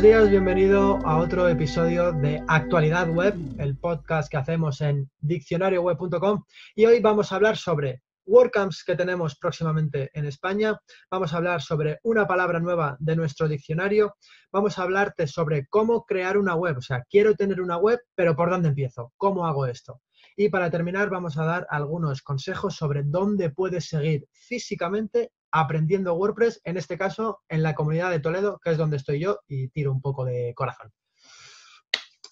buenos días, bienvenido a otro episodio de Actualidad Web, el podcast que hacemos en diccionarioweb.com y hoy vamos a hablar sobre WordCamps que tenemos próximamente en España, vamos a hablar sobre una palabra nueva de nuestro diccionario, vamos a hablarte sobre cómo crear una web, o sea, quiero tener una web, pero ¿por dónde empiezo? ¿Cómo hago esto? Y para terminar vamos a dar algunos consejos sobre dónde puedes seguir físicamente aprendiendo WordPress, en este caso en la comunidad de Toledo, que es donde estoy yo y tiro un poco de corazón.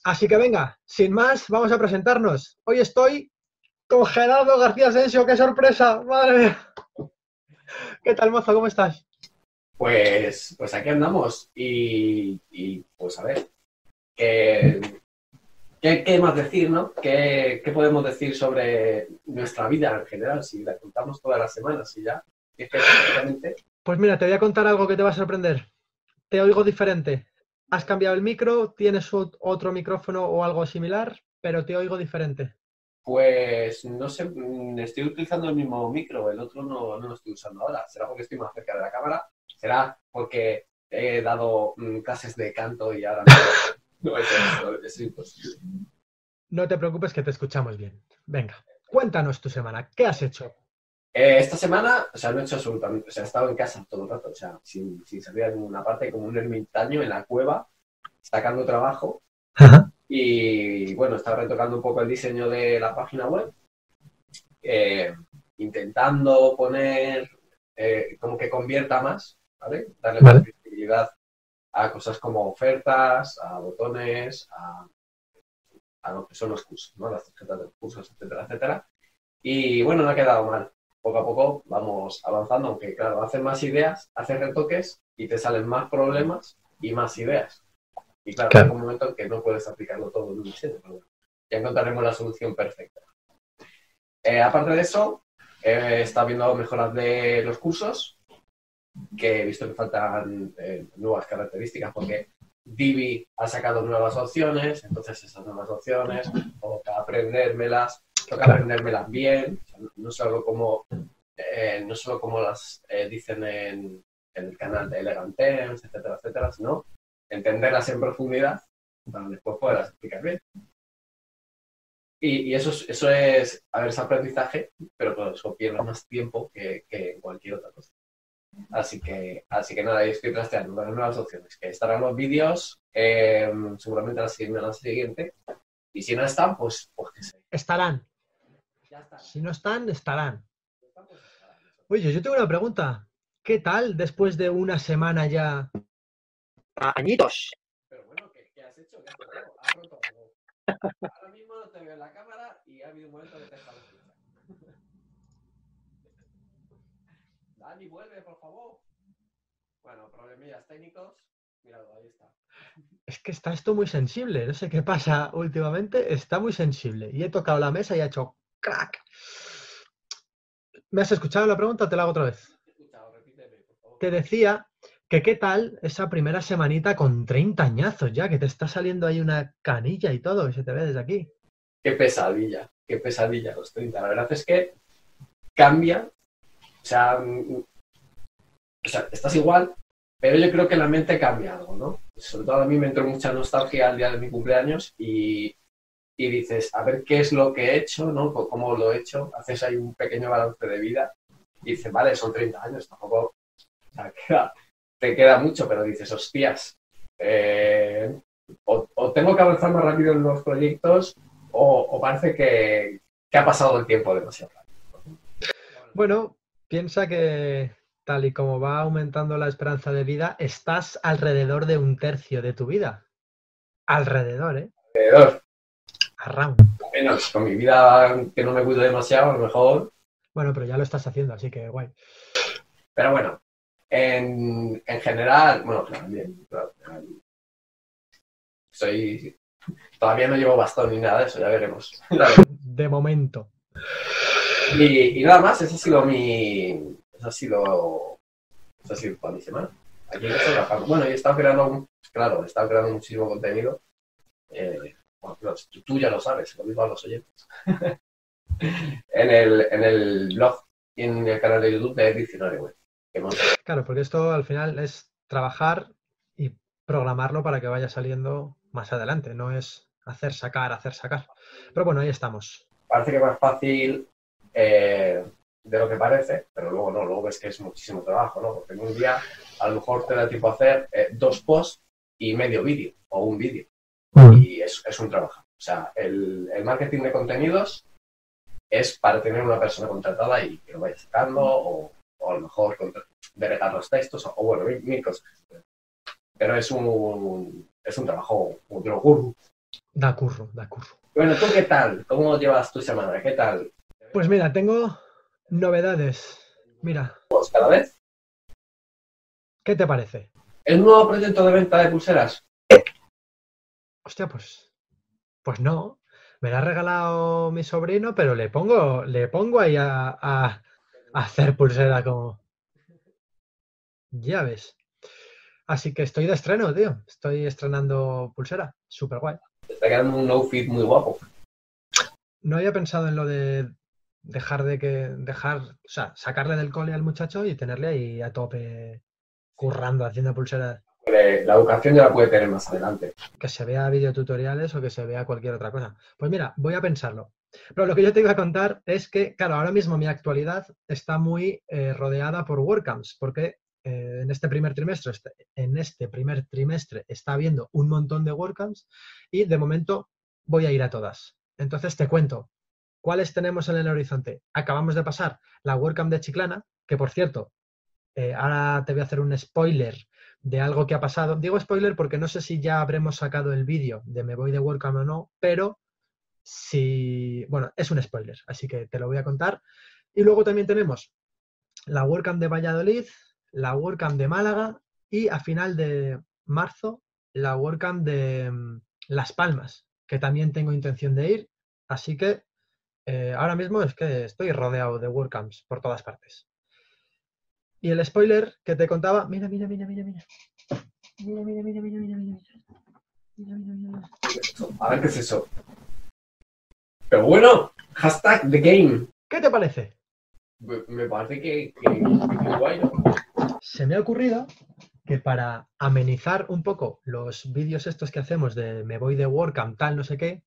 Así que venga, sin más, vamos a presentarnos. Hoy estoy con Gerardo García Asensio, qué sorpresa, madre mía. ¿Qué tal, mozo? ¿Cómo estás? Pues, pues aquí andamos y, pues a ver, ¿qué, qué, más decir, no? ¿Qué, ¿Qué, podemos decir sobre nuestra vida en general si la contamos todas las semanas y ya? Pues mira, te voy a contar algo que te va a sorprender. Te oigo diferente. Has cambiado el micro, tienes otro micrófono o algo similar, pero te oigo diferente. Pues no sé, mm, estoy utilizando el mismo micro, el otro no, lo estoy usando ahora. ¿Será porque estoy más cerca de la cámara? ¿Será porque he dado mm, clases de canto y ahora no, no es, imposible? No te preocupes que te escuchamos bien. Venga, cuéntanos tu semana. ¿Qué has hecho? Eh, esta semana, o sea, no he hecho absolutamente, o sea, he estado en casa todo el rato, o sea, sin, salir a ninguna parte, como un ermitaño en la cueva, sacando trabajo. Y bueno, estaba retocando un poco el diseño de la página web, eh, intentando poner eh, como que convierta más, ¿vale? Darle más visibilidad a cosas como ofertas, a botones, a, a lo que son los cursos, ¿no? Las tarjetas de los cursos, etcétera, etcétera. Y bueno, no ha quedado mal poco a poco vamos avanzando, aunque claro, haces más ideas, haces retoques y te salen más problemas y más ideas. Y claro, hay un momento en que no puedes aplicarlo todo en un diseño, pero ya encontraremos la solución perfecta. Eh, aparte de eso, estado viendo mejoras de los cursos, que he visto que faltan eh, nuevas características, porque Divi ha sacado nuevas opciones, entonces esas nuevas opciones, que aprendérmelas, toca aprendérmelas bien, no solo como, eh, no solo como las eh, dicen en, el canal de Elegant Terms, etcétera, etcétera, sino entenderlas en profundidad para después poderlas explicar bien. Y, eso, es, eso es, a ver, ese aprendizaje, pero por eso pierde más tiempo que, que cualquier otra cosa. Así que, así que nada, yo estoy trasteando con nuevas opciones, que estarán los vídeos eh, seguramente la semana siguiente. Y si no están, pues, pues que sé. Estarán. Si no están, estarán. Oye, yo tengo una pregunta. ¿Qué tal después de una semana ya? Añitos. Pero bueno, ¿qué, has hecho? ¿Qué has roto? Ahora mismo no te veo en la cámara y ha habido un momento que te he estado Dani, vuelve, por favor. Bueno, problemillas técnicos. Míralo, ahí está. Es que está esto muy sensible. No sé qué pasa últimamente. Está muy sensible. Y he tocado la mesa y ha hecho crack. ¿Me has escuchado la pregunta? Te la hago otra vez. Te decía que qué tal esa primera semanita con 30 añazos ya, que te está saliendo ahí una canilla y todo, que se te ve desde aquí. Qué pesadilla, qué pesadilla los 30. La verdad es que cambia. O sea, mm, o sea, estás igual, pero yo creo que la mente cambia algo, ¿no? Sobre todo a mí me entró mucha nostalgia al día de mi cumpleaños y y dices, a ver qué es lo que he hecho, ¿no? ¿Cómo lo he hecho? Haces ahí un pequeño balance de vida y dices, vale, son 30 años, tampoco te queda mucho, pero dices, hostias, eh, o, tengo que avanzar más rápido en los proyectos o, parece que, ha pasado el tiempo demasiado rápido. Bueno, piensa que tal y como va aumentando la esperanza de vida, estás alrededor de un tercio de tu vida. Alrededor, ¿eh? Alrededor. A Menos, con mi vida que no me cuido demasiado, a lo mejor. Bueno, pero ya lo estás haciendo, así que guay. Pero bueno, en, general, bueno, también. Soy. Todavía no llevo bastón ni nada de eso, ya veremos. De momento. Y, nada más, esa ha sido mi. Esa ha sido. Esa ha sido toda mi semana. Aquí trabajando. Bueno, y he estado creando, claro, he estado creando muchísimo contenido. Eh, tú, ya lo sabes, lo mismo a los oyentes. en, el, en el blog y en el canal de YouTube de Diccionario Web. Claro, porque esto al final es trabajar y programarlo para que vaya saliendo más adelante, no es hacer sacar, hacer sacar. Pero bueno, ahí estamos. Parece que es más fácil eh, de lo que parece, pero luego no, luego ves que es muchísimo trabajo, ¿no? Porque en un día a lo mejor te da tiempo a hacer eh, dos posts y medio vídeo o un vídeo. Y es, es, un trabajo. O sea, el, el, marketing de contenidos es para tener una persona contratada y que lo vaya sacando o, o a lo mejor delegar los textos o, bueno, mil, cosas. Pero es un, es un trabajo, un curro. Da curro, da curro. Bueno, ¿tú qué tal? ¿Cómo llevas tu semana? ¿Qué tal? Pues mira, tengo novedades. Mira. Pues cada vez. ¿Qué te parece? ¿El nuevo proyecto de venta de pulseras? Hostia, pues. Pues no. Me la ha regalado mi sobrino, pero le pongo, le pongo ahí a, a hacer pulsera como. Ya ves. Así que estoy de estreno, tío. Estoy estrenando pulsera. Súper guay. Está quedando un outfit muy guapo. No había pensado en lo de dejar de que. dejar. O sea, sacarle del cole al muchacho y tenerle ahí a tope currando, haciendo pulseras. La educación ya la puede tener más adelante. Que se vea videotutoriales o que se vea cualquier otra cosa. Pues mira, voy a pensarlo. Pero lo que yo te iba a contar es que, claro, ahora mismo mi actualidad está muy eh, rodeada por WordCamps, porque eh, en este primer trimestre, en este primer trimestre está habiendo un montón de WordCamps y de momento voy a ir a todas. Entonces te cuento, ¿cuáles tenemos en el horizonte? Acabamos de pasar la WordCamp de Chiclana, que por cierto, eh, ahora te voy a hacer un spoiler de algo que ha pasado. Digo spoiler porque no sé si ya habremos sacado el vídeo de me voy de WordCamp o no, pero si, bueno, es un spoiler, así que te lo voy a contar. Y luego también tenemos la WordCamp de Valladolid, la WordCamp de Málaga y a final de marzo la WordCamp de mm, Las Palmas, que también tengo intención de ir. Así que eh, ahora mismo es que estoy rodeado de WordCamps por todas partes. Y el spoiler que te contaba, mira, mira, mira, mira, mira. Mira, mira, mira, mira, mira, mira. Mira, mira, mira. A ver qué es eso. Pero bueno, hashtag the game. ¿Qué te parece? Me parece que, que, que guay, ¿no? se me ha ocurrido que para amenizar un poco los vídeos estos que hacemos de me voy de WordCamp, tal, no sé qué,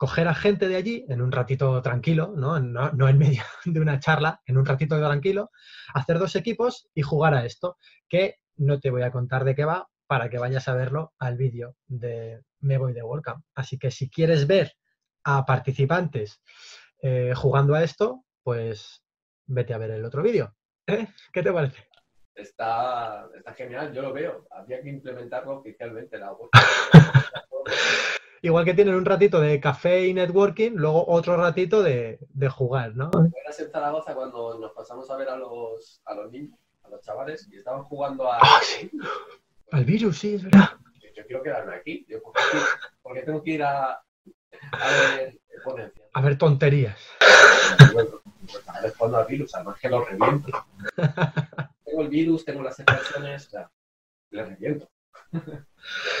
coger a gente de allí en un ratito tranquilo, ¿no? No, en medio de una charla, en un ratito tranquilo, hacer dos equipos y jugar a esto, que no te voy a contar de qué va para que vayas a verlo al vídeo de me voy de WordCamp. Así que si quieres ver a participantes eh, jugando a esto, pues vete a ver el otro vídeo. ¿Eh? ¿Qué te parece? está, está genial, yo lo veo. Habría que implementarlo oficialmente la Igual que tienen un ratito de café y networking, luego otro ratito de, de jugar, ¿no? Era en Zaragoza cuando nos pasamos a ver a los, a los niños, a los chavales, y estaban jugando a... Ah, sí. Al virus, sí, es verdad. Yo, quiero quedarme aquí. Yo, ¿por, qué, tengo que ir a, a ver ponencias? A ver tonterías. Pues a ver cuando al virus, además que lo reviento. tengo el virus, tengo las expresiones, o sea, le reviento.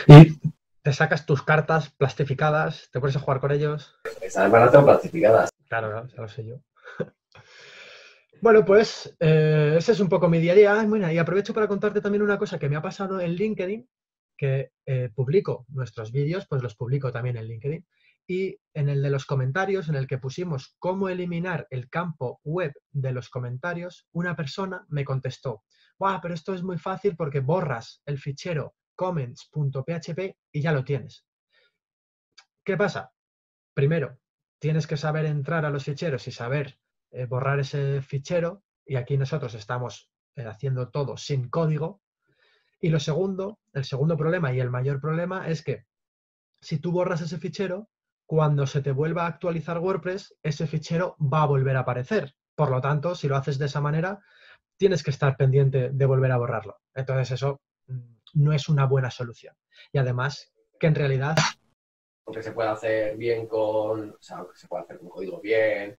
y te sacas tus cartas plastificadas, te pones a jugar con ellos. A tengo plastificadas. Claro, ya lo sé yo. Bueno, pues eh, ese es un poco mi día a día. Bueno, y aprovecho para contarte también una cosa que me ha pasado en LinkedIn, que eh, publico nuestros vídeos, pues los publico también en LinkedIn. Y en el de los comentarios, en el que pusimos cómo eliminar el campo web de los comentarios, una persona me contestó, ¡Wow! Pero esto es muy fácil porque borras el fichero comments.php y ya lo tienes. ¿Qué pasa? Primero, tienes que saber entrar a los ficheros y saber eh, borrar ese fichero. Y aquí nosotros estamos eh, haciendo todo sin código. Y lo segundo, el segundo problema y el mayor problema es que si tú borras ese fichero, cuando se te vuelva a actualizar WordPress, ese fichero va a volver a aparecer. Por lo tanto, si lo haces de esa manera, tienes que estar pendiente de volver a borrarlo. Entonces, eso no es una buena solución. Y además, que en realidad... Aunque se puede hacer bien con, o sea, aunque se puede hacer con código bien,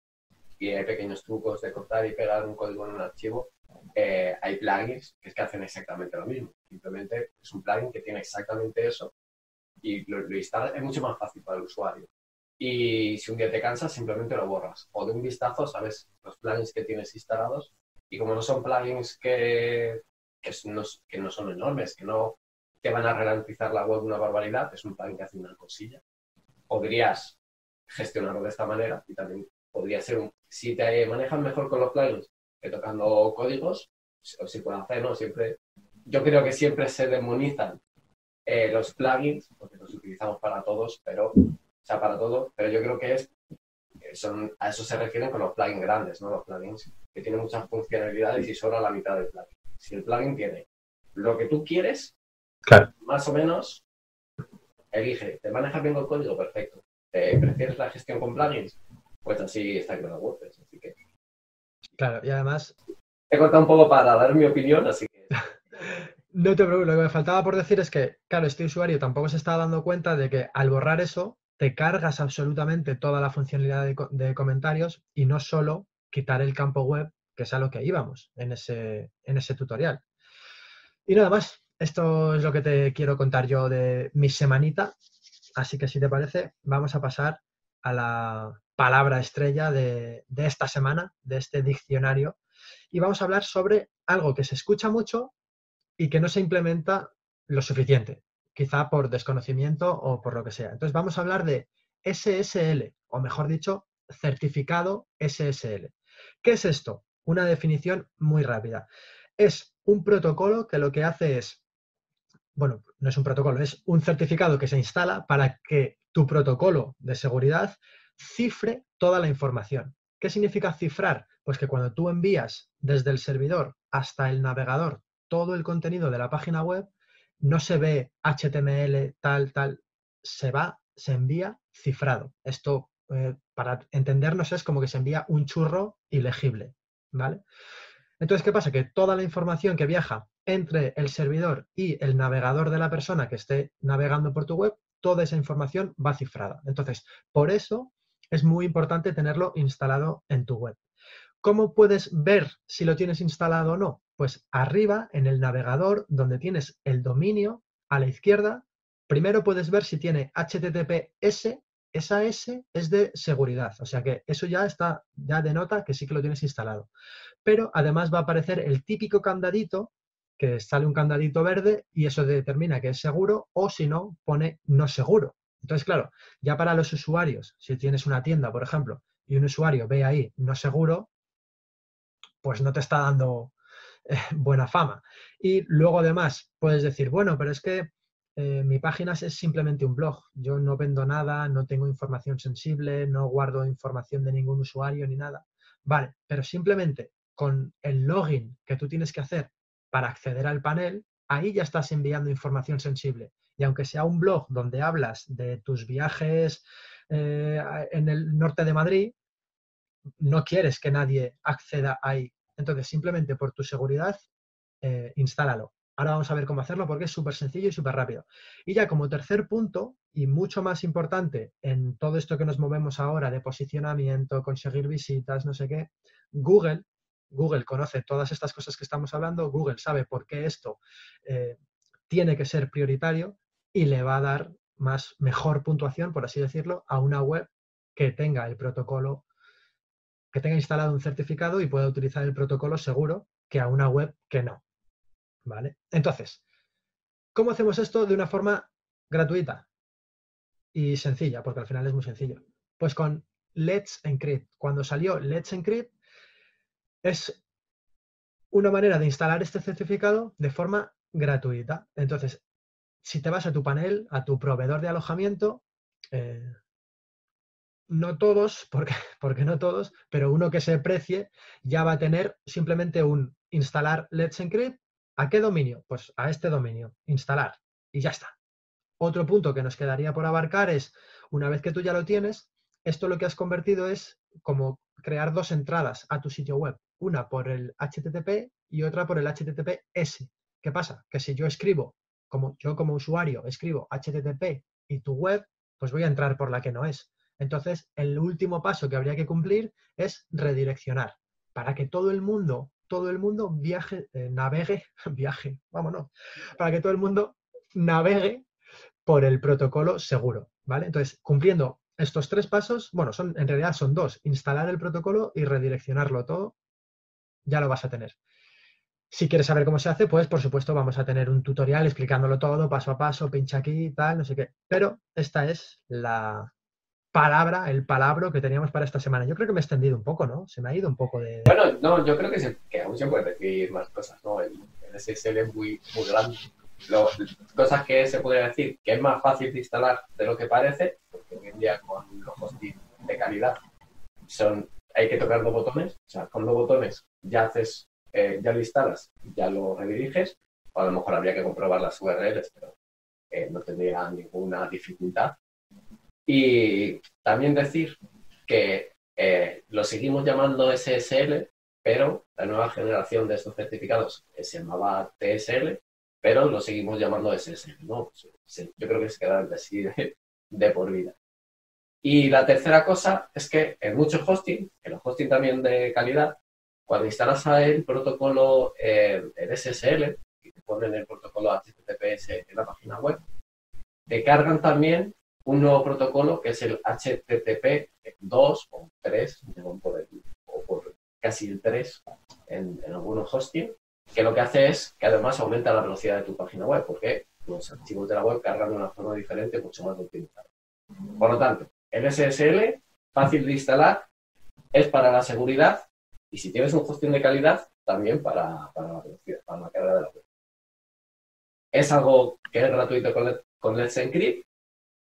y hay pequeños trucos de cortar y pegar un código en un archivo, eh, hay plugins que hacen exactamente lo mismo. Simplemente es un plugin que tiene exactamente eso y lo, lo es mucho más fácil para el usuario. Y si un día te cansas, simplemente lo borras. O de un vistazo sabes los plugins que tienes instalados y como no son plugins que que no, que no son enormes, que no, te van a ralentizar la web una barbaridad, es un plugin que hace una cosilla. Podrías gestionarlo de esta manera y también podría ser un... Si te manejas mejor con los plugins que tocando códigos, o si puedes hacer, ¿no? Siempre... Yo creo que siempre se demonizan eh, los plugins, porque los utilizamos para todos, pero... O sea, para todo, pero yo creo que es son, a eso se refieren con los plugins grandes, ¿no? Los plugins que tienen muchas funcionalidades y sobra la mitad del plugin. Si el plugin tiene lo que tú quieres, más o menos, elige, ¿te manejas bien el código? Perfecto. ¿Te prefieres la gestión con plugins? Pues así está creando WordPress. Así que... Claro, y además... He cortado un poco para dar mi opinión, así que... no te preocupes, lo que me faltaba por decir es que, claro, este usuario tampoco se estaba dando cuenta de que al borrar eso, te cargas absolutamente toda la funcionalidad de, comentarios y no solo quitar el campo web, que es a lo que íbamos en ese, en ese tutorial. Y nada más, esto es lo que te quiero contar yo de mi semanita. Así que si te parece, vamos a pasar a la palabra estrella de, de, esta semana, de este diccionario, y vamos a hablar sobre algo que se escucha mucho y que no se implementa lo suficiente quizá por desconocimiento o por lo que sea. Entonces vamos a hablar de SSL, o mejor dicho, certificado SSL. ¿Qué es esto? Una definición muy rápida. Es un protocolo que lo que hace es, bueno, no es un protocolo, es un certificado que se instala para que tu protocolo de seguridad cifre toda la información. ¿Qué significa cifrar? Pues que cuando tú envías desde el servidor hasta el navegador todo el contenido de la página web, no se ve HTML tal, tal, se va, se envía cifrado. Esto, eh, para entendernos, es como que se envía un churro ilegible, ¿vale? Entonces, ¿qué pasa? Que toda la información que viaja entre el servidor y el navegador de la persona que esté navegando por tu web, toda esa información va cifrada. Entonces, por eso es muy importante tenerlo instalado en tu web. ¿Cómo puedes ver si lo tienes instalado o no? Pues arriba, en el navegador, donde tienes el dominio, a la izquierda, primero puedes ver si tiene HTTPS, esa S es de seguridad, o sea que eso ya está, ya denota que sí que lo tienes instalado. Pero además va a aparecer el típico candadito, que sale un candadito verde y eso determina que es seguro o si no, pone no seguro. Entonces, claro, ya para los usuarios, si tienes una tienda, por ejemplo, y un usuario ve ahí no seguro, pues no te está dando eh, buena fama. Y luego además puedes decir, bueno, pero es que eh, mi página es simplemente un blog. Yo no vendo nada, no tengo información sensible, no guardo información de ningún usuario ni nada. Vale, pero simplemente con el login que tú tienes que hacer para acceder al panel, ahí ya estás enviando información sensible. Y aunque sea un blog donde hablas de tus viajes eh, en el norte de Madrid, no quieres que nadie acceda ahí. Entonces, simplemente por tu seguridad, eh, instálalo. Ahora vamos a ver cómo hacerlo porque es súper sencillo y súper rápido. Y ya como tercer punto, y mucho más importante en todo esto que nos movemos ahora de posicionamiento, conseguir visitas, no sé qué, Google, Google conoce todas estas cosas que estamos hablando, Google sabe por qué esto eh, tiene que ser prioritario y le va a dar más, mejor puntuación, por así decirlo, a una web que tenga el protocolo que tenga instalado un certificado y pueda utilizar el protocolo seguro que a una web que no. ¿Vale? Entonces, ¿cómo hacemos esto de una forma gratuita y sencilla? Porque al final es muy sencillo. Pues con Let's Encrypt. Cuando salió Let's Encrypt, es una manera de instalar este certificado de forma gratuita. Entonces, si te vas a tu panel, a tu proveedor de alojamiento, eh, no todos, porque, porque no todos, pero uno que se precie ya va a tener simplemente un instalar Let's Encrypt. ¿A qué dominio? Pues a este dominio, instalar. Y ya está. Otro punto que nos quedaría por abarcar es, una vez que tú ya lo tienes, esto lo que has convertido es como crear dos entradas a tu sitio web. Una por el HTTP y otra por el HTTPS. ¿Qué pasa? Que si yo escribo, como yo como usuario escribo HTTP y tu web, pues voy a entrar por la que no es. Entonces, el último paso que habría que cumplir es redireccionar para que todo el mundo, todo el mundo viaje, eh, navegue, viaje, vámonos, para que todo el mundo navegue por el protocolo seguro, ¿vale? Entonces, cumpliendo estos tres pasos, bueno, son, en realidad son dos, instalar el protocolo y redireccionarlo todo, ya lo vas a tener. Si quieres saber cómo se hace, pues por supuesto vamos a tener un tutorial explicándolo todo, paso a paso, pincha aquí tal, no sé qué. Pero esta es la palabra, el palabro que teníamos para esta semana. Yo creo que me he extendido un poco, ¿no? Se me ha ido un poco de... Bueno, no, yo creo que, se, que aún se puede decir más cosas, ¿no? El, SSL es muy, muy grande. Lo, cosas que se puede decir que es más fácil de instalar de lo que parece, porque hoy en día con los hosting de calidad son hay que tocar dos botones, o sea, con dos botones ya haces eh, ya lo instalas, ya lo rediriges, o a lo mejor habría que comprobar las URLs, pero eh, no tendría ninguna dificultad. Y también decir que eh, lo seguimos llamando SSL, pero la nueva generación de estos certificados se llamaba TSL, pero lo seguimos llamando SSL, ¿no? Yo creo que se queda así de, por vida. Y la tercera cosa es que en muchos hosting, en los hosting también de calidad, cuando instalas el protocolo, el SSL, y te ponen el protocolo HTTPS en la página web, te cargan también un nuevo protocolo que es el HTTP 2 o 3, o por casi el 3 en, algunos hosting, que lo que hace es que además aumenta la velocidad de tu página web, porque los archivos de la web cargan de una forma diferente, mucho más optimizada. Por lo tanto, el SSL, fácil de instalar, es para la seguridad y si tienes un hosting de calidad, también para, para la para la carga de la web. Es algo que es gratuito con, con Let's Encrypt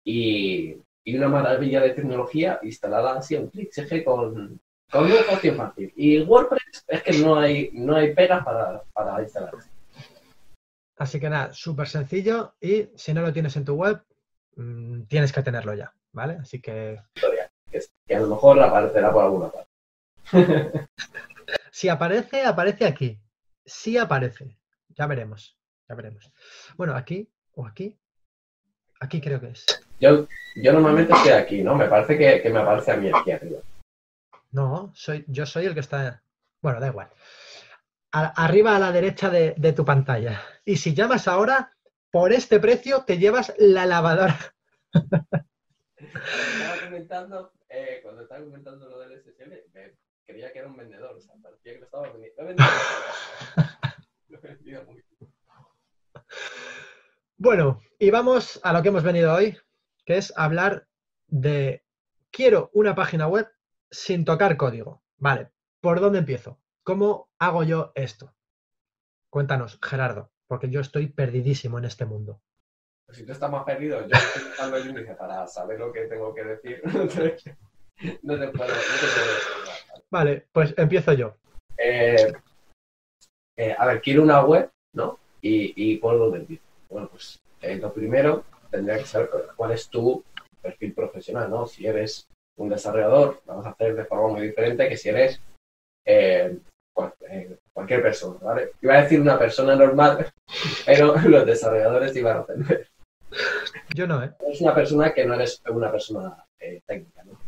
y, y, una maravilla de tecnología instalada así en clic con, con un hosting fácil. Y WordPress es que no hay, no hay pegas para, para instalar. Así que nada, súper sencillo y si no lo tienes en tu web, mm, tienes que tenerlo ya, ¿vale? Así que... Que, que a lo mejor aparecerá por alguna parte. si aparece, aparece aquí. Si aparece. Ya veremos. Ya veremos. Bueno, aquí o aquí. Aquí creo que es. Yo, yo normalmente estoy aquí, ¿no? Me parece que, me aparece a mí aquí arriba. No, soy, yo soy el que está. Bueno, da igual. arriba a la derecha de, tu pantalla. Y si llamas ahora, por este precio te llevas la lavadora. Estaba comentando, eh, cuando estaba comentando lo del SSL, me creía que era un vendedor, o sea, parecía que lo estaba vendiendo. Lo vendido muy Bueno, y vamos a lo que hemos venido hoy, que es hablar de quiero una página web sin tocar código. Vale, ¿por dónde empiezo? ¿Cómo hago yo esto? Cuéntanos, Gerardo, porque yo estoy perdidísimo en este mundo. Pues si tú estás más perdido, yo estoy buscando el índice para saber lo que tengo que decir. no te puedo, no te puedo Vale, pues empiezo yo. Eh, eh, a ver, quiero una web, ¿no? Y, y por dónde empiezo. Bueno, pues eh, lo primero tendría que saber cuál es tu perfil profesional, ¿no? Si eres un desarrollador, vamos a hacer de forma muy diferente que si eres cualquier persona, ¿vale? Iba a decir una persona normal, pero los desarrolladores iban a entender. Yo no, ¿eh? Es una persona que no eres una persona técnica, ¿no?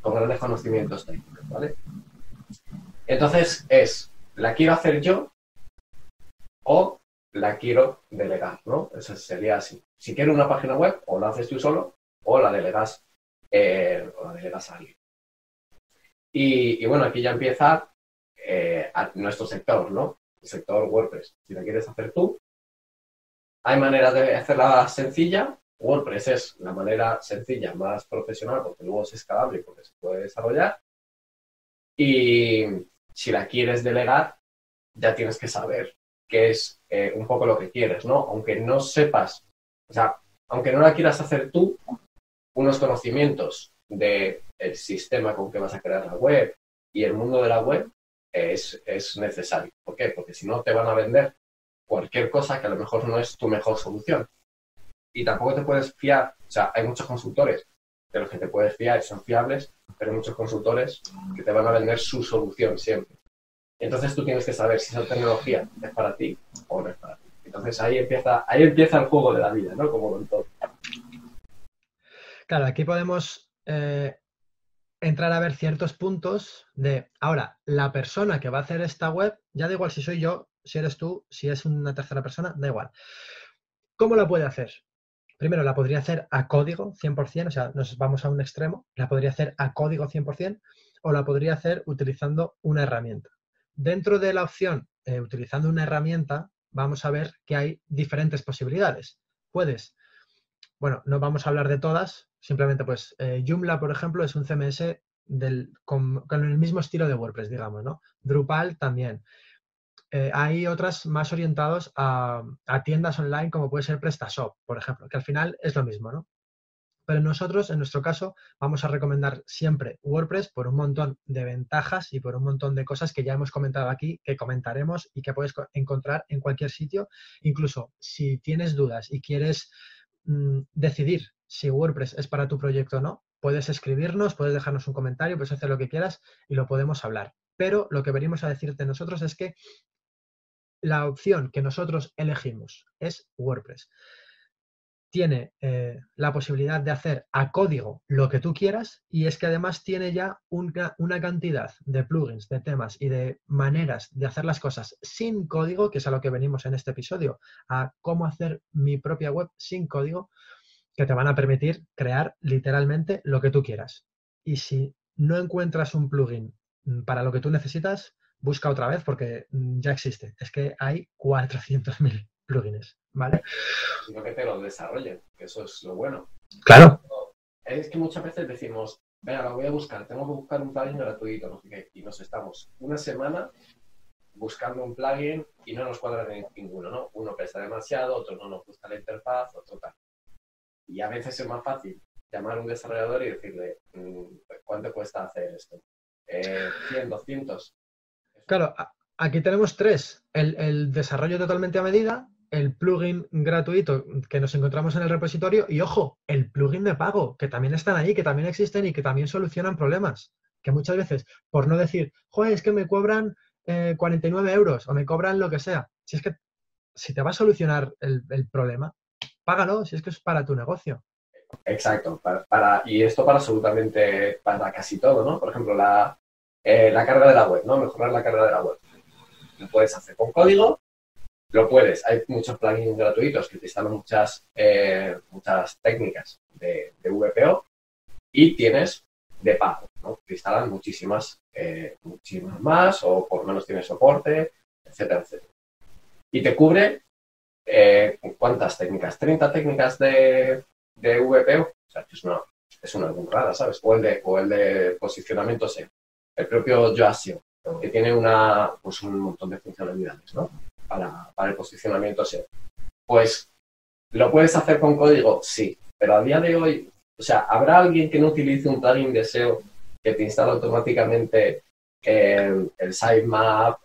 con grandes conocimientos técnicos, ¿vale? Entonces es, ¿la quiero hacer yo o la quiero delegar, ¿no? Eso sería así. Si quiero una página web, o la haces tú solo o la delegas, eh, o la delegas a alguien. Y, bueno, aquí ya empieza eh, nuestro sector, ¿no? El sector WordPress. Si la quieres hacer tú, hay maneras de hacerla sencilla WordPress es la manera sencilla, más profesional, porque luego es escalable y porque se puede desarrollar. Y si la quieres delegar, ya tienes que saber qué es eh, un poco lo que quieres, ¿no? Aunque no sepas, o sea, aunque no la quieras hacer tú, unos conocimientos del sistema con que vas a crear la web y el mundo de la web es, es necesario. ¿Por qué? Porque si no te van a vender cualquier cosa que a lo mejor no es tu mejor solución y tampoco te puedes fiar. O sea, hay muchos consultores de los que te puedes fiar y son fiables, pero hay muchos consultores que te van a vender su solución siempre. Entonces tú tienes que saber si esa tecnología es para ti o no es para ti. Entonces ahí empieza, ahí empieza el juego de la vida, ¿no? Como con todo. Claro, aquí podemos eh, entrar a ver ciertos puntos de, ahora, la persona que va a hacer esta web, ya da igual si soy yo, si eres tú, si es una tercera persona, da igual. ¿Cómo la puede hacer? primero la podría hacer a código 100%, o sea, nos vamos a un extremo, la podría hacer a código 100% o la podría hacer utilizando una herramienta. Dentro de la opción, eh, utilizando una herramienta, vamos a ver que hay diferentes posibilidades. Puedes, bueno, no vamos a hablar de todas, simplemente pues eh, Joomla, por ejemplo, es un CMS del, con, el mismo estilo de WordPress, digamos, ¿no? Drupal también. Eh, hay otras más orientados a, a, tiendas online como puede ser PrestaShop, por ejemplo, que al final es lo mismo, ¿no? Pero nosotros, en nuestro caso, vamos a recomendar siempre WordPress por un montón de ventajas y por un montón de cosas que ya hemos comentado aquí, que comentaremos y que puedes encontrar en cualquier sitio. Incluso si tienes dudas y quieres mm, decidir si WordPress es para tu proyecto o no, puedes escribirnos, puedes dejarnos un comentario, puedes hacer lo que quieras y lo podemos hablar. Pero lo que venimos a decirte nosotros es que la opción que nosotros elegimos es WordPress tiene eh, la posibilidad de hacer a código lo que tú quieras y es que además tiene ya una, cantidad de plugins, de temas y de maneras de hacer las cosas sin código, que es a lo que venimos en este episodio, a cómo hacer mi propia web sin código, que te van a permitir crear literalmente lo que tú quieras. Y si no encuentras un plugin mm, para lo que tú necesitas, busca otra vez porque mm, ya existe. Es que hay 400.000 plugins, ¿vale? Sino que te lo desarrollen, que eso es lo bueno. Claro. Es que muchas veces decimos, venga, lo voy a buscar, tengo que buscar un plugin gratuito, no sé qué, y nos estamos una semana buscando un plugin y no nos cuadra ninguno, ¿no? Uno pesa demasiado, otro no nos gusta la interfaz, otro tal. Y a veces es más fácil llamar a un desarrollador y decirle, mm, ¿cuánto cuesta hacer esto? Eh, 100, 200. Claro, aquí tenemos tres. el, desarrollo totalmente a medida, el plugin gratuito que nos encontramos en el repositorio y, ojo, el plugin de pago, que también están ahí, que también existen y que también solucionan problemas. Que muchas veces, por no decir, joder, es que me cobran 49 eh, euros o me cobran lo que sea. Si es que, si te va a solucionar el, problema, págalo, si es que es para tu negocio. Exacto, para, y esto para absolutamente, para casi todo, ¿no? Por ejemplo, la, eh, la carga de la web, ¿no? Mejorar la carga de la web. Lo puedes hacer con código lo puedes. Hay muchos plugins gratuitos que te instalan muchas, eh, muchas técnicas de, VPO y tienes de pago, ¿no? Te instalan muchísimas, eh, muchísimas más o por lo menos tienes soporte, etcétera, etcétera. Y te cubre eh, ¿cuántas técnicas? ¿30 técnicas de, de VPO? O sea, es una, es una burrada, ¿sabes? O el de, o el de posicionamiento SEO. El propio Yoasio, que tiene una, pues un montón de funcionalidades, ¿no? Para, el posicionamiento SEO. Pues, ¿lo puedes hacer con código? Sí, pero a día de hoy, o sea, ¿habrá alguien que no utilice un plugin de SEO que te instala automáticamente el sitemap,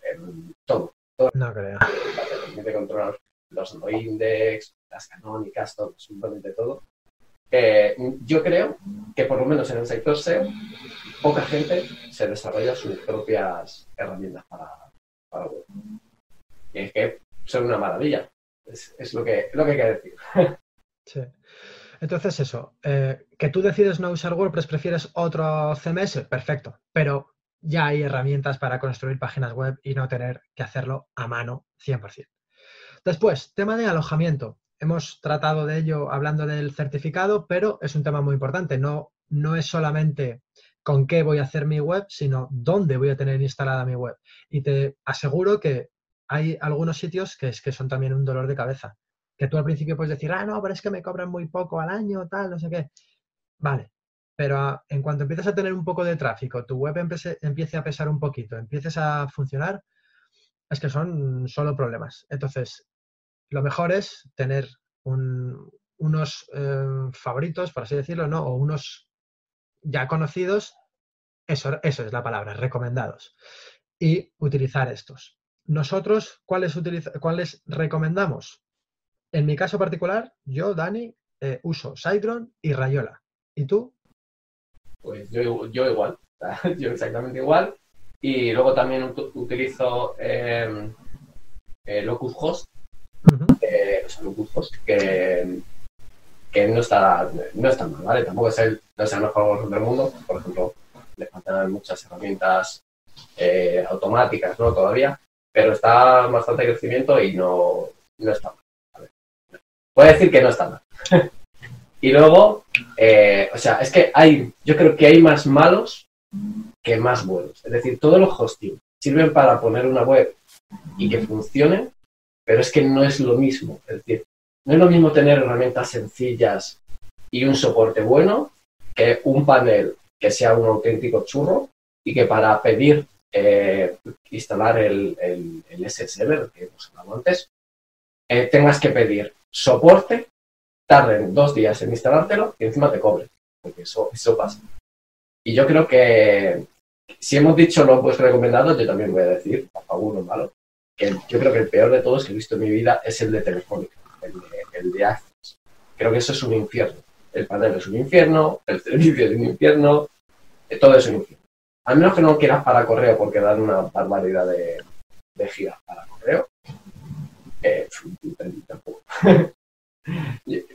todo, todo? No creo. Te permite controlar los no index, las canónicas, todo, absolutamente todo. Eh, yo creo que por lo menos en el sector SEO, poca gente se desarrolla sus propias herramientas para, para web. Y es que son una maravilla. Es, lo, que, lo que hay que decir. Sí. Entonces, eso, eh, que tú decides no usar WordPress, prefieres otro CMS, perfecto. Pero ya hay herramientas para construir páginas web y no tener que hacerlo a mano 100%. Después, tema de alojamiento. Hemos tratado de ello hablando del certificado, pero es un tema muy importante. No, no es solamente con qué voy a hacer mi web, sino dónde voy a tener instalada mi web. Y te aseguro que hay algunos sitios que, es, que son también un dolor de cabeza. Que tú al principio puedes decir, ah, no, pero es que me cobran muy poco al año, tal, no sé qué. Vale, pero en cuanto empieces a tener un poco de tráfico, tu web empiece a pesar un poquito, empieces a funcionar, es que son solo problemas. Entonces, lo mejor es tener unos eh, favoritos, por así decirlo, ¿no? O unos ya conocidos, eso, eso es la palabra, recomendados. Y utilizar estos. Nosotros, ¿cuáles, ¿cuáles recomendamos? En mi caso particular, yo, Dani, eh, uso Sidron y Rayola. ¿Y tú? Pues yo, igual, yo exactamente igual. Y luego también utilizo eh, eh, Locus eh, Locus que, que no, está, no está mal, ¿vale? Tampoco es el, no es el mejor del mundo. Por ejemplo, le faltan muchas herramientas automáticas, ¿no? Todavía pero está bastante crecimiento y no, no está mal. Puedo decir que no está mal. y luego, eh, o sea, es que hay, yo creo que hay más malos que más buenos. Es decir, todos los hosting sirven para poner una web y que funcione, pero es que no es lo mismo. Es decir, no es lo mismo tener herramientas sencillas y un soporte bueno que un panel que sea un auténtico churro y que para pedir eh, instalar el, el, el SSL, que hemos hablado antes, eh, tengas que pedir soporte, tarden dos días en instalártelo y encima te cobre, porque eso, eso pasa. Y yo creo que si hemos dicho lo pues recomendado, yo también voy a decir, alguno malo, que yo creo que el peor de todos que he visto en mi vida es el de Telefónica, el de, el de Access. Creo que eso es un infierno. El panel es un infierno, el servicio es un infierno, eh, todo es un infierno. A menos que no quieras para correo porque dan una barbaridad de, de gigas para correo. Eh, tampoco.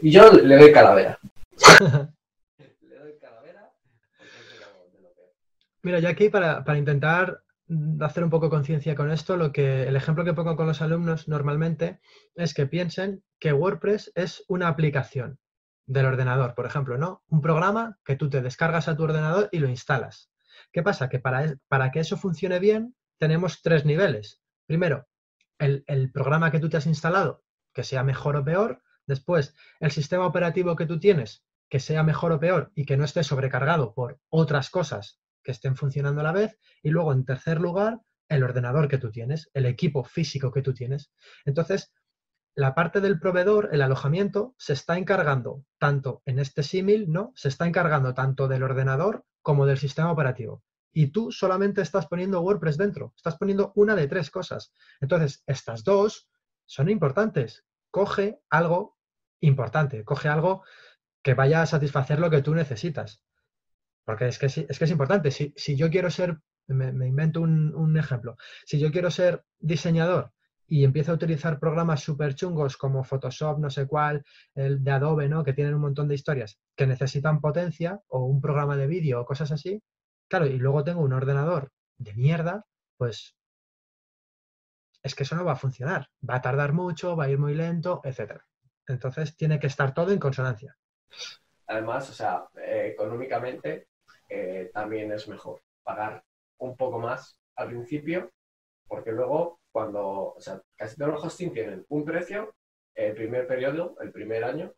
Yo le doy calavera. le doy calavera Mira, yo aquí para, para intentar hacer un poco conciencia con esto, lo que el ejemplo que pongo con los alumnos normalmente es que piensen que WordPress es una aplicación del ordenador, por ejemplo, ¿no? Un programa que tú te descargas a tu ordenador y lo instalas. ¿Qué pasa? Que para, para que eso funcione bien tenemos tres niveles. Primero, el, el programa que tú te has instalado, que sea mejor o peor. Después, el sistema operativo que tú tienes, que sea mejor o peor y que no esté sobrecargado por otras cosas que estén funcionando a la vez. Y luego, en tercer lugar, el ordenador que tú tienes, el equipo físico que tú tienes. Entonces, la parte del proveedor, el alojamiento, se está encargando tanto en este símil, ¿no? Se está encargando tanto del ordenador como del sistema operativo. Y tú solamente estás poniendo WordPress dentro, estás poniendo una de tres cosas. Entonces, estas dos son importantes. Coge algo importante, coge algo que vaya a satisfacer lo que tú necesitas. Porque es que, es, que es importante. Si, si yo quiero ser, me, invento un, ejemplo, si yo quiero ser diseñador y empiezo a utilizar programas súper chungos como Photoshop, no sé cuál, el de Adobe, ¿no? Que tienen un montón de historias que necesitan potencia o un programa de vídeo o cosas así. Claro, y luego tengo un ordenador de mierda, pues es que eso no va a funcionar. Va a tardar mucho, va a ir muy lento, etc. Entonces tiene que estar todo en consonancia. Además, o sea, eh, económicamente eh, también es mejor pagar un poco más al principio, porque luego cuando, o sea, casi todos los hosting tienen un precio el primer periodo, el primer año,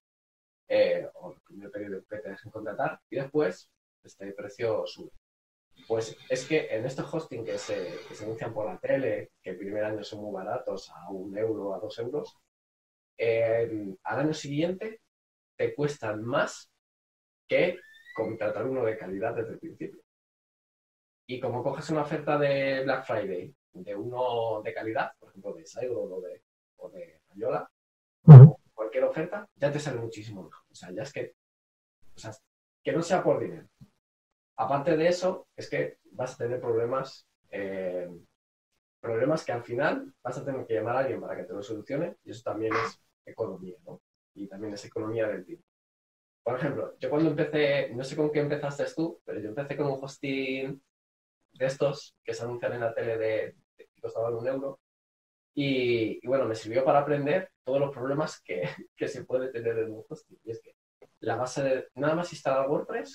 eh, o el primer periodo que te dejen contratar, y después este precio sube. Pues es que en estos hosting que se, que se anuncian por la tele, que el primer año son muy baratos, a un euro, a dos euros, eh, al año siguiente te cuestan más que contratar uno de calidad desde el principio. Y como coges una oferta de Black Friday de uno de calidad, por ejemplo de Saigo o de, o de Ayola, uh -huh. cualquier oferta, ya te sale muchísimo mejor. O sea, ya es que, o sea, que no sea por dinero. Aparte de eso, es que vas a tener problemas, eh, problemas que al final vas a tener que llamar a alguien para que te lo solucione y eso también es economía, ¿no? Y también es economía del tiempo. Por ejemplo, yo cuando empecé, no sé con qué empezaste tú, pero yo empecé con un hosting de estos que se anuncian en la tele de, costaban un euro. Y, bueno, me sirvió para aprender todos los problemas que, que, se puede tener en un hosting. Y es que la base de, nada más instalar WordPress,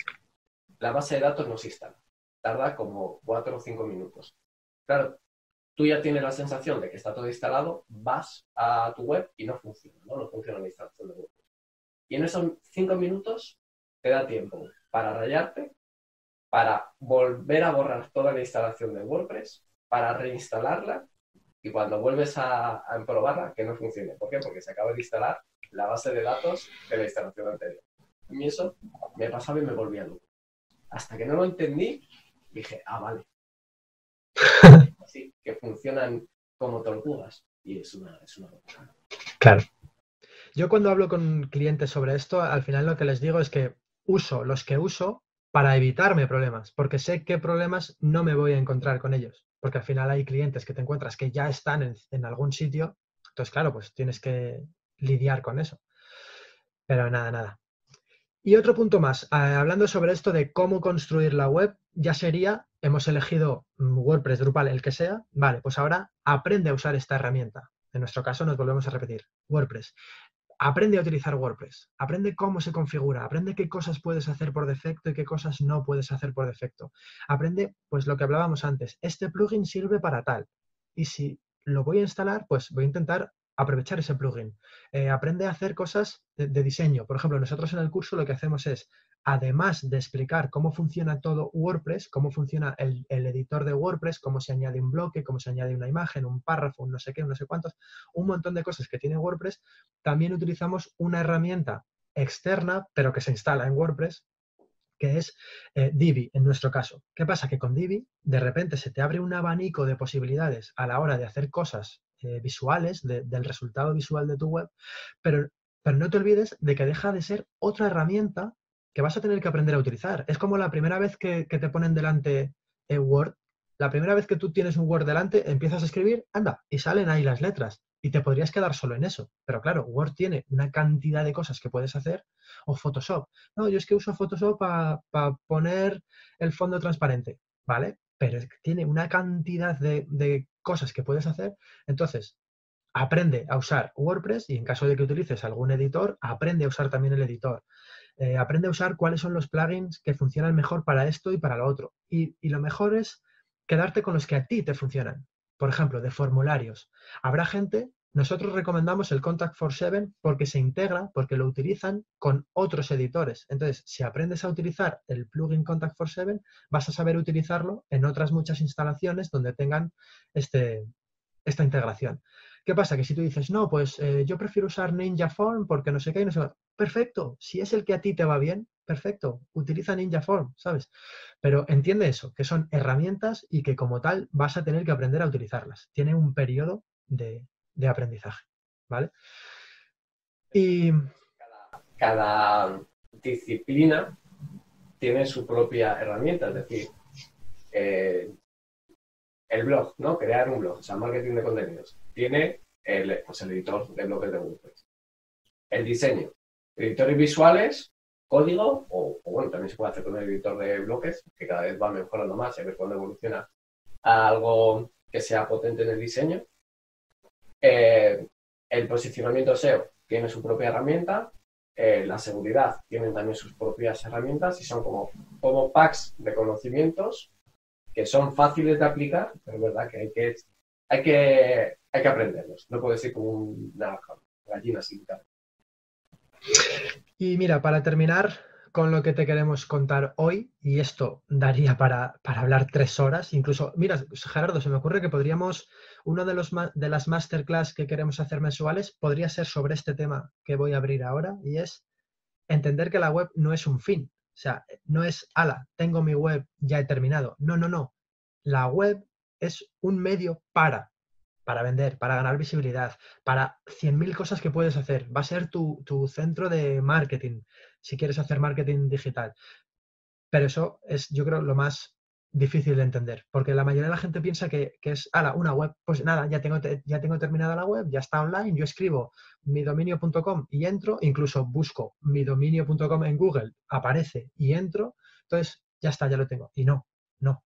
la base de datos no se instala. Tarda como 4 o 5 minutos. Claro, tú ya tienes la sensación de que está todo instalado, vas a tu web y no funciona, ¿no? No funciona la instalación de WordPress. Y en esos 5 minutos te da tiempo para rayarte, para volver a borrar toda la instalación de WordPress, para reinstalarla y cuando vuelves a, a probarla, que no funcione. ¿Por qué? Porque se acaba de instalar la base de datos de la instalación anterior. A mí eso me pasaba y me volvía loco. Hasta que no lo entendí, dije, ah, vale. Así, que funcionan como tortugas. Y es una, es una locura. Claro. Yo cuando hablo con clientes sobre esto, al final lo que les digo es que uso los que uso para evitarme problemas, porque sé qué problemas no me voy a encontrar con ellos. Porque al final hay clientes que te encuentras que ya están en, algún sitio, entonces claro, pues tienes que lidiar con eso. Pero nada, nada. Y otro punto más, eh, hablando sobre esto de cómo construir la web, ya sería, hemos elegido WordPress, Drupal, el que sea, vale, pues ahora aprende a usar esta herramienta. En nuestro caso nos volvemos a repetir, WordPress. Aprende a utilizar WordPress, aprende cómo se configura, aprende qué cosas puedes hacer por defecto y qué cosas no puedes hacer por defecto. Aprende, pues lo que hablábamos antes, este plugin sirve para tal. Y si lo voy a instalar, pues voy a intentar aprovechar ese plugin. Eh, aprende a hacer cosas de, diseño. Por ejemplo, nosotros en el curso lo que hacemos es, además de explicar cómo funciona todo WordPress, cómo funciona el, editor de WordPress, cómo se añade un bloque, cómo se añade una imagen, un párrafo, un no sé qué, no sé cuántos, un montón de cosas que tiene WordPress, también utilizamos una herramienta externa, pero que se instala en WordPress, que es eh, Divi en nuestro caso. ¿Qué pasa? Que con Divi de repente se te abre un abanico de posibilidades a la hora de hacer cosas eh, visuales, del resultado visual de tu web, pero, pero no te olvides de que deja de ser otra herramienta que vas a tener que aprender a utilizar. Es como la primera vez que, te ponen delante en Word, la primera vez que tú tienes un Word delante, empiezas a escribir, anda, y salen ahí las letras. Y te podrías quedar solo en eso. Pero claro, Word tiene una cantidad de cosas que puedes hacer. O Photoshop. No, yo es que uso Photoshop para poner el fondo transparente. ¿Vale? Pero tiene una cantidad de, de cosas que puedes hacer. Entonces, aprende a usar WordPress y en caso de que utilices algún editor, aprende a usar también el editor. Eh, aprende a usar cuáles son los plugins que funcionan mejor para esto y para lo otro. Y, y, lo mejor es quedarte con los que a ti te funcionan. Por ejemplo, de formularios. Habrá gente, nosotros recomendamos el Contact for Seven porque se integra, porque lo utilizan con otros editores. Entonces, si aprendes a utilizar el plugin Contact for Seven, vas a saber utilizarlo en otras muchas instalaciones donde tengan este, esta integración. ¿Qué pasa? Que si tú dices, no, pues eh, yo prefiero usar Ninja Form porque no sé qué, no sé Perfecto, si es el que a ti te va bien, perfecto, utiliza Ninja Form, ¿sabes? Pero entiende eso, que son herramientas y que como tal vas a tener que aprender a utilizarlas. Tiene un periodo de, aprendizaje, ¿vale? Y... Cada, disciplina tiene su propia herramienta, es decir, eh, el blog, ¿no? Crear un blog, o sea, marketing de contenidos. Tiene el, pues el editor de bloques de WordPress. El diseño. Editores visuales, código, o, bueno, también se puede hacer con el editor de bloques, que cada vez va mejorando más y a ver cuándo evoluciona a algo que sea potente en el diseño. Eh, el posicionamiento SEO tiene su propia herramienta. Eh, la seguridad tiene también sus propias herramientas y son como, como packs de conocimientos que son fáciles de aplicar, pero es verdad que hay que, hay que, hay que aprenderlos. No puede ser como una gallina sin. Y mira, para terminar con lo que te queremos contar hoy, y esto daría para, para hablar tres horas, incluso, mira, Gerardo, se me ocurre que podríamos, uno de, los, de las masterclass que queremos hacer mensuales podría ser sobre este tema que voy a abrir ahora, y es entender que la web no es un fin, o sea, no es, ala, tengo mi web, ya he terminado. No, no, no. La web es un medio para, para vender, para ganar visibilidad, para 100.000 cosas que puedes hacer. Va a ser tu, tu centro de marketing, si quieres hacer marketing digital. Pero eso es, yo creo, lo más difícil de entender, porque la mayoría de la gente piensa que, es, ala, una web, pues nada, ya tengo, ya tengo terminada la web, ya está online, yo escribo midominio.com y entro, incluso busco midominio.com en Google, aparece y entro, entonces ya está, ya lo tengo. Y no, no.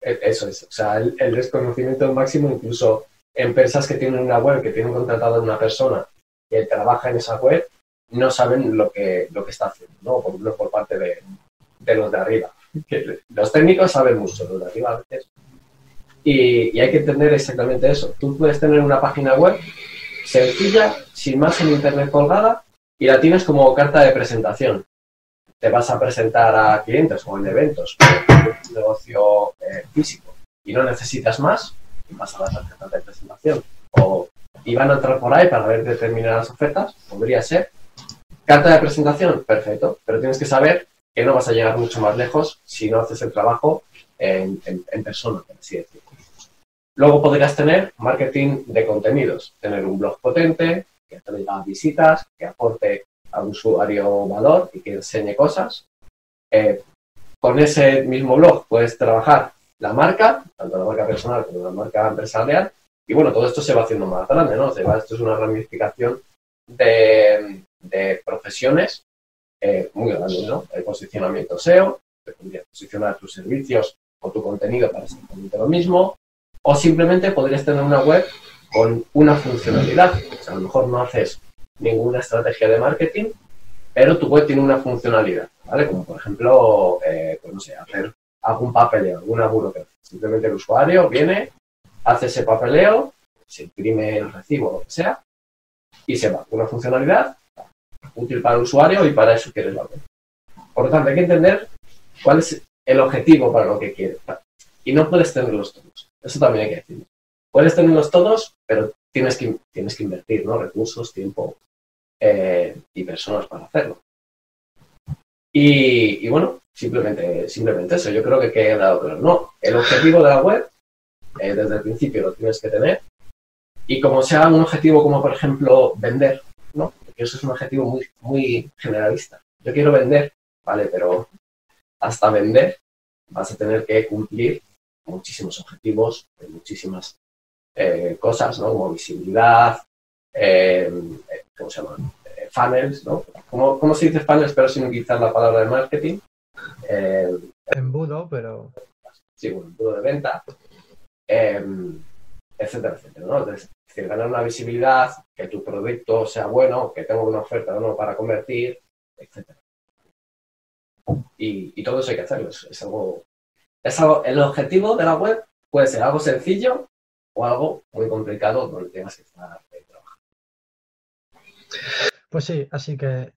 E, eso es, o sea, el, desconocimiento máximo, incluso empresas que tienen una web, que tienen contratado a una persona que trabaja en esa web, no saben lo que, lo que está haciendo, ¿no? Por, por parte de, de los de arriba los técnicos saben mucho, los de arriba a veces. Y, hay que entender exactamente eso. Tú puedes tener una página web sencilla, sin más en internet colgada, y la tienes como carta de presentación. Te vas a presentar a clientes o en eventos, un negocio eh, físico, y no necesitas más, y vas a la carta de presentación. O y van a entrar por ahí para ver determinadas ofertas, podría ser. Carta de presentación, perfecto, pero tienes que saber que no vas a llegar mucho más lejos si no haces el trabajo en, persona, por así decirlo. Luego podrías tener marketing de contenidos, tener un blog potente, que traiga visitas, que aporte al usuario valor y que enseñe cosas. Eh, con ese mismo blog puedes trabajar la marca, tanto la marca personal como la marca empresarial, y bueno, todo esto se va haciendo más grande, ¿no? esto es una ramificación de, profesiones eh, muy grande, ¿no? El posicionamiento SEO, podrías posicionar tus servicios o tu contenido para exactamente lo mismo, o simplemente podrías tener una web con una funcionalidad. O sea, a lo mejor no haces ninguna estrategia de marketing, pero tu web tiene una funcionalidad, ¿vale? Como por ejemplo, eh, pues no sé, hacer algún papeleo, alguna burocracia. Simplemente el usuario viene, hace ese papeleo, se imprime el recibo, lo que sea, y se va. Una funcionalidad útil para el usuario y para eso quieres la web. Por lo tanto, hay que entender cuál es el objetivo para lo que quieres. Y no puedes tenerlos todos. Eso también hay que decirlo. Puedes tenerlos todos, pero tienes que, tienes que invertir ¿no? recursos, tiempo eh, y personas para hacerlo. Y, bueno, simplemente, simplemente eso. Yo creo que queda claro. No, el objetivo de la web, eh, desde el principio lo tienes que tener. Y como sea un objetivo como, por ejemplo, vender, ¿no? Porque eso es un objetivo muy, muy generalista. Yo quiero vender, ¿vale? Pero hasta vender vas a tener que cumplir muchísimos objetivos, muchísimas eh, cosas, ¿no? Como visibilidad, eh, ¿cómo se llaman? Eh, funnels, ¿no? ¿Cómo, ¿Cómo, se dice funnels pero sin utilizar la palabra de marketing? Embudo, pero... Sí, un embudo de venta, etcétera, etcétera, ¿no? Es decir, ganar una visibilidad, que tu producto sea bueno, que tenga una oferta no para convertir, etcétera. Y, todo eso hay que hacerlo. Es, algo, es algo. El objetivo de la web puede ser algo sencillo o algo muy complicado donde tengas que estar trabajando. Pues sí, así que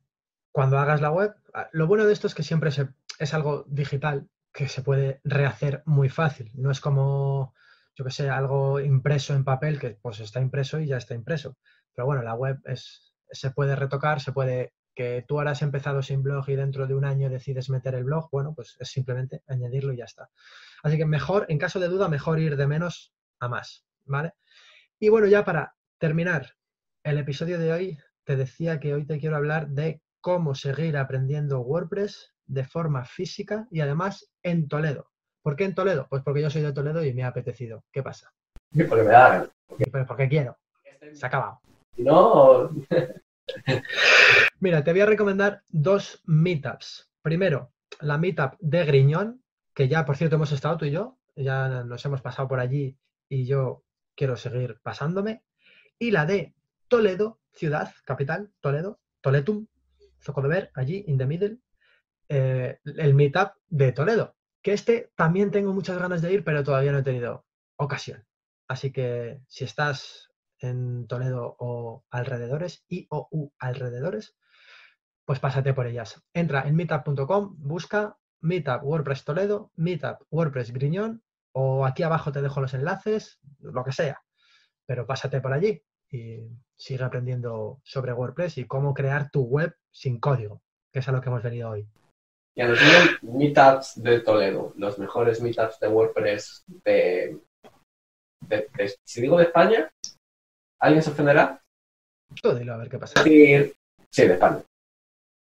cuando hagas la web, ah, lo bueno de esto es que siempre es algo digital que se puede rehacer muy fácil. No es como, yo que sé, algo impreso en papel que pues está impreso y ya está impreso. Pero bueno, la web es, se puede retocar, se puede que tú ahora has empezado sin blog y dentro de un año decides meter el blog, bueno, pues es simplemente añadirlo y ya está. Así que mejor, en caso de duda, mejor ir de menos a más, ¿vale? Y bueno, ya para terminar el episodio de hoy, te decía que hoy te quiero hablar de cómo seguir aprendiendo WordPress de forma física y además en Toledo. ¿Por qué en Toledo? Pues porque yo soy de Toledo y me ha apetecido. ¿Qué pasa? Porque me da Porque... porque quiero. Se ha acabado. No. Mira, te voy a recomendar dos meetups. Primero, la meetup de Griñón, que ya, por cierto, hemos estado tú y yo, ya nos hemos pasado por allí y yo quiero seguir pasándome. Y la de Toledo, ciudad, capital, Toledo, Toletum, Zoco de Ver, allí, in the middle, eh, el meetup de Toledo. Que este también tengo muchas ganas de ir, pero todavía no he tenido ocasión. Así que si estás en Toledo o alrededores, I o U alrededores, pues pásate por ellas. Entra en meetup.com, busca Meetup WordPress Toledo, Meetup WordPress Griñón, o aquí abajo te dejo los enlaces, lo que sea. Pero pásate por allí y sigue aprendiendo sobre WordPress y cómo crear tu web sin código, que es a lo que hemos venido hoy. Y a los meetups de Toledo, los mejores meetups de WordPress de, si digo de España, ¿Alguien se ofenderá? Tú dilo a ver qué pasa. Sí, de España.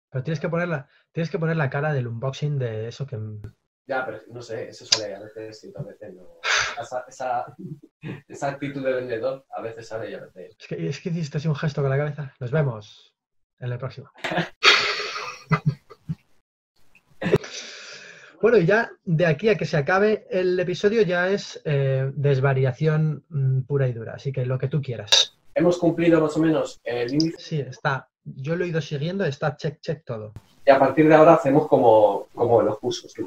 Pero tienes que poner la, tienes que poner la cara del unboxing de eso que. Ya, pero no sé, eso sale a veces y a veces no. Esa, esa, actitud de vendedor a veces sale y a veces. Es que, es que hiciste así un gesto con la cabeza. Nos vemos en el próximo. Bueno, y ya de aquí a que se acabe el episodio ya es eh, desvariación mm, pura y dura, así que lo que tú quieras. ¿Hemos cumplido más o menos el índice? Sí, está. Yo lo he ido siguiendo, está check, check todo. Y a partir de ahora hacemos como, como los cursos, que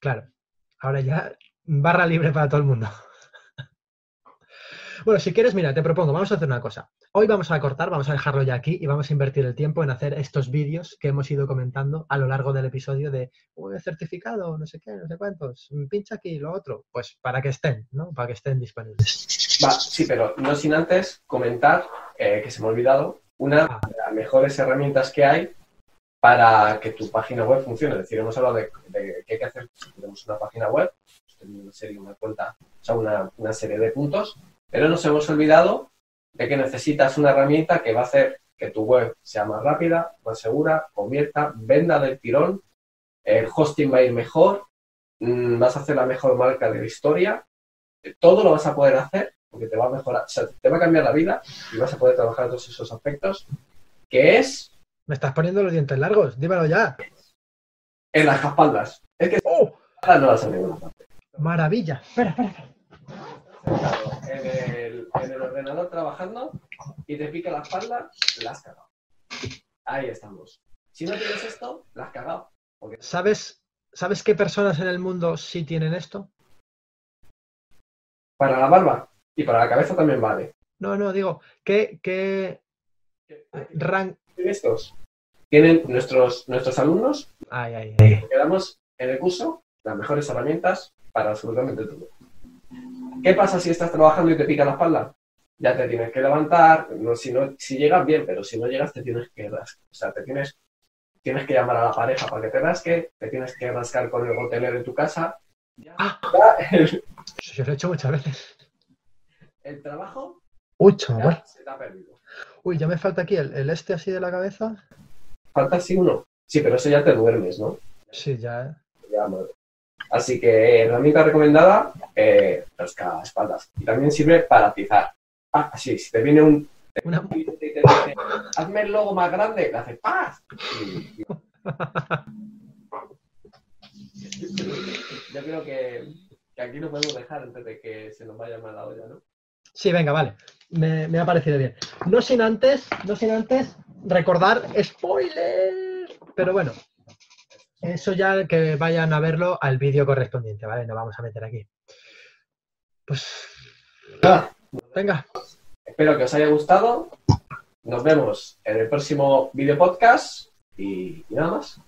claro. Ahora ya barra libre para todo el mundo. Bueno, si quieres, mira, te propongo, vamos a hacer una cosa. Hoy vamos a cortar, vamos a dejarlo ya aquí y vamos a invertir el tiempo en hacer estos vídeos que hemos ido comentando a lo largo del episodio de un certificado, no sé qué, no sé cuántos, pincha aquí, lo otro, pues para que estén, ¿no? Para que estén disponibles. Va, sí, pero no sin antes comentar, eh, que se me ha olvidado, una ah. de las mejores herramientas que hay para que tu página web funcione. Es decir, hemos hablado de, qué hay que hacer si tenemos una página web, una serie, una cuenta, o sea, una, una serie de puntos pero nos hemos olvidado de que necesitas una herramienta que va a hacer que tu web sea más rápida, más segura, convierta, venda del tirón, el hosting va a ir mejor, mm, vas a hacer la mejor marca de la historia, todo lo vas a poder hacer porque te va a mejorar, o sea, te va a cambiar la vida y vas a poder trabajar todos esos aspectos, que es... Me estás poniendo los dientes largos, dímelo ya. En las espaldas. Es que ¡Oh! no vas a ninguna parte. Maravilla. Espera, espera, espera en el, en el ordenador trabajando y te pica la espalda, la has cagado. Ahí estamos. Si no tienes esto, la has cagado. ¿Sabes, ¿Sabes qué personas en el mundo sí tienen esto? Para la barba y para la cabeza también vale. No, no, digo, ¿qué, qué rank... estos? Tienen nuestros, nuestros alumnos. Ay, ay, ay. Quedamos en el curso las mejores herramientas para absolutamente todo. ¿Qué pasa si estás trabajando y te pica la espalda? Ya te tienes que levantar, no, si, no, si llegas bien, pero si no llegas te tienes que rascar. O sea, te tienes, tienes que llamar a la pareja para que te rasque, te tienes que rascar con el gotelero en tu casa. ah, Yo lo he hecho muchas veces. El trabajo Uy, ya se te ha perdido. Uy, ya me falta aquí el, el este así de la cabeza. Falta así uno. Sí, pero eso ya te duermes, ¿no? Sí, ya. ¿eh? Ya, madre. Así que herramienta recomendada, eh, espaldas. Y también sirve para atizar. Ah, así, si te viene un... Una... hazme el logo más grande, le hace ¡paz! Yo creo que, aquí no podemos dejar antes de que se nos vaya mal la olla, ¿no? Sí, venga, vale. Me, me, ha parecido bien. No sin antes, no sin antes recordar spoiler. Pero bueno, eso ya que vayan a verlo al vídeo correspondiente, ¿vale? Nos vamos a meter aquí. Pues. venga. Espero que os haya gustado. Nos vemos en el próximo vídeo podcast y nada más.